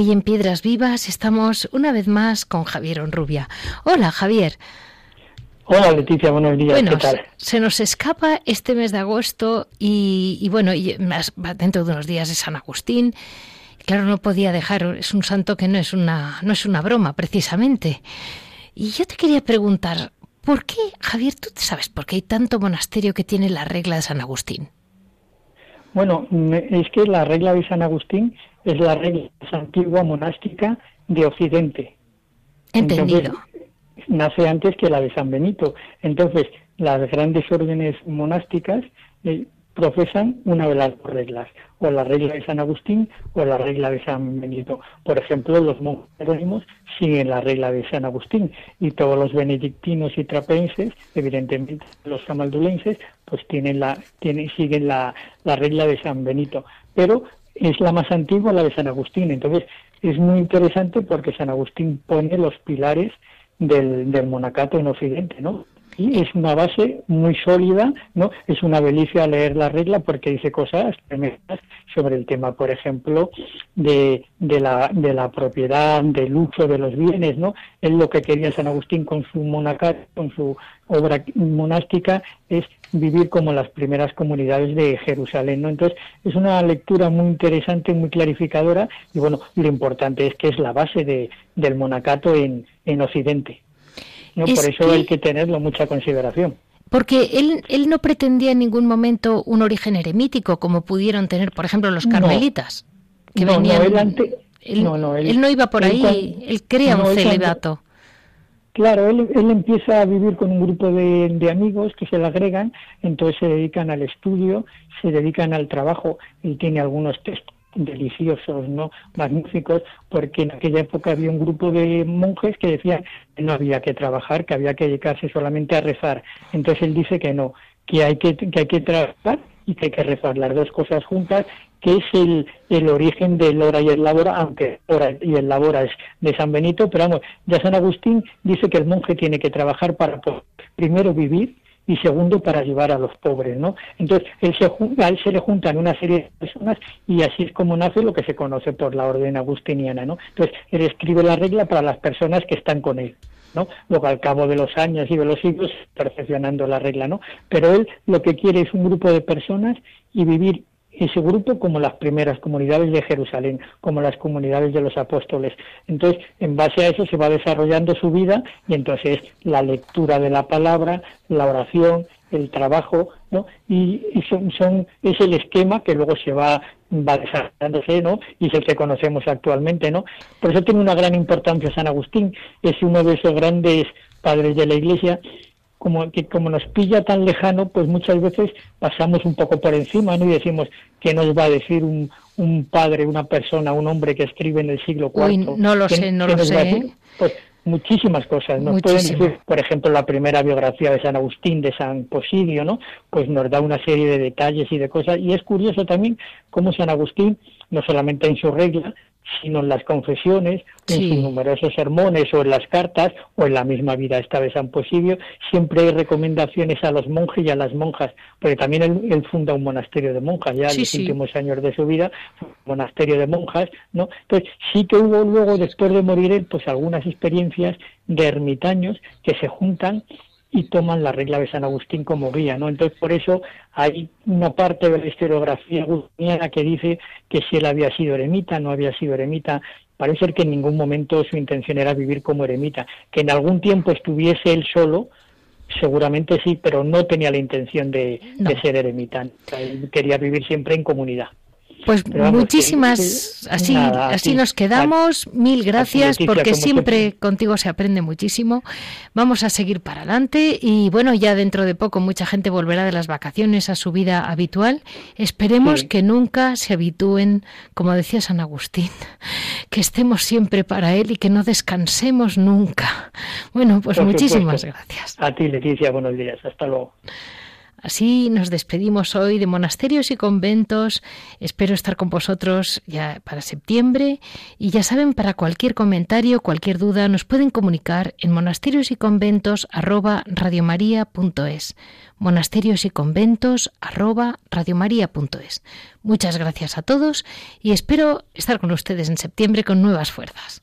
Hoy en Piedras Vivas estamos una vez más con Javier Onrubia. Hola, Javier. Hola Leticia, buenos días, Bueno, ¿qué tal? se nos escapa este mes de agosto y, y bueno, y más- dentro de unos días es San Agustín. Claro, no podía dejar, es un santo que no es una, no es una broma, precisamente. Y yo te quería preguntar, ¿por qué, Javier, tú sabes por qué hay tanto monasterio que tiene la regla de San Agustín? Bueno, es que la regla de San Agustín es la regla más antigua monástica de Occidente. Entendido. Entonces, nace antes que la de San Benito. Entonces, las grandes órdenes monásticas eh, profesan una de las dos reglas, o la regla de San Agustín o la regla de San Benito. Por ejemplo, los monjes jerónimos siguen la regla de San Agustín y todos los benedictinos y trapenses, evidentemente los camaldulenses, pues tienen la, tienen, siguen la, la regla de San Benito. Pero es la más antigua, la de San Agustín. Entonces, es muy interesante porque San Agustín pone los pilares del, del monacato en Occidente, ¿no? Y es una base muy sólida, ¿no? Es una delicia leer la regla porque dice cosas tremendas sobre el tema, por ejemplo, de, de, la, de la propiedad, del uso de los bienes, ¿no? Es lo que quería San Agustín con su monacato, con su obra monástica, es vivir como las primeras comunidades de Jerusalén, ¿no? Entonces, es una lectura muy interesante, muy clarificadora, y bueno, lo importante es que es la base de, del monacato en, en Occidente. ¿No? Es Por eso que- hay que tenerlo mucha consideración. Porque él, él no pretendía en ningún momento un origen eremítico como pudieron tener, por ejemplo, los carmelitas. Que no, venían, él, no, él, no iba por ahí, él crea un celibato. Claro, él, él, empieza a vivir con un grupo de, de, amigos que se le agregan, entonces se dedican al estudio, se dedican al trabajo y tiene algunos textos deliciosos, ¿no? magníficos, porque en aquella época había un grupo de monjes que decían que no había que trabajar, que había que dedicarse solamente a rezar. Entonces él dice que no, que hay que, que hay que trabajar y que hay que rezar las dos cosas juntas, que es el, el origen del hora y el labora, aunque hora y el labora es de San Benito, pero vamos, ya San Agustín dice que el monje tiene que trabajar para primero vivir y segundo para ayudar a los pobres, ¿no? Entonces, él se, a él se le juntan una serie de personas y así es como nace lo que se conoce por la orden agustiniana, ¿no? Entonces, él escribe la regla para las personas que están con él. ¿no? Luego al cabo de los años y de los siglos perfeccionando la regla, ¿no? Pero él lo que quiere es un grupo de personas y vivir ese grupo como las primeras comunidades de Jerusalén, como las comunidades de los apóstoles. Entonces, en base a eso se va desarrollando su vida y entonces la lectura de la palabra, la oración, el trabajo, ¿no? Y, son, son, es el esquema que luego se va, va desarrollándose, ¿no? Y es el que conocemos actualmente, ¿no? Por eso tiene una gran importancia San Agustín, es uno de esos grandes padres de la Iglesia como que como nos pilla tan lejano, pues muchas veces pasamos un poco por encima, ¿no? Y decimos, ¿qué nos va a decir un, un padre, una persona, un hombre que escribe en el siglo IV? no lo sé, no lo sé. Pues muchísimas cosas. Nos pueden decir, por ejemplo, la primera biografía de San Agustín, de San Posidio, ¿no? Pues nos da una serie de detalles y de cosas. Y es curioso también cómo San Agustín, no solamente en su regla, sino en las confesiones, en sus numerosos sermones o en las cartas o en la misma vida. Esta de San Posidio, siempre hay recomendaciones a los monjes y a las monjas, porque también él, funda un monasterio de monjas ya en los últimos años de su vida, un monasterio de monjas, ¿no? Entonces sí que hubo luego, después de morir él, pues algunas experiencias de ermitaños que se juntan y toman la regla de San Agustín como guía, ¿no? Entonces, por eso hay una parte de la historiografía agustiniana que dice que si él había sido eremita, no había sido eremita, parece ser que en ningún momento su intención era vivir como eremita, que en algún tiempo estuviese él solo, seguramente sí, pero no tenía la intención de, de ser eremita, él quería vivir siempre en comunidad. Pues muchísimas, así, así nos quedamos. Mil gracias porque siempre contigo se aprende muchísimo. Vamos a seguir para adelante y bueno, ya dentro de poco mucha gente volverá de las vacaciones a su vida habitual. Esperemos que nunca se habitúen, como decía San Agustín, que estemos siempre para él y que no descansemos nunca. Bueno, pues muchísimas gracias. A ti, Leticia, buenos días. Hasta luego. Así nos despedimos hoy de monasterios y conventos. Espero estar con vosotros ya para septiembre. Y ya saben, para cualquier comentario, cualquier duda, nos pueden comunicar en monasterios y conventos Monasterios y conventos Muchas gracias a todos y espero estar con ustedes en septiembre con nuevas fuerzas.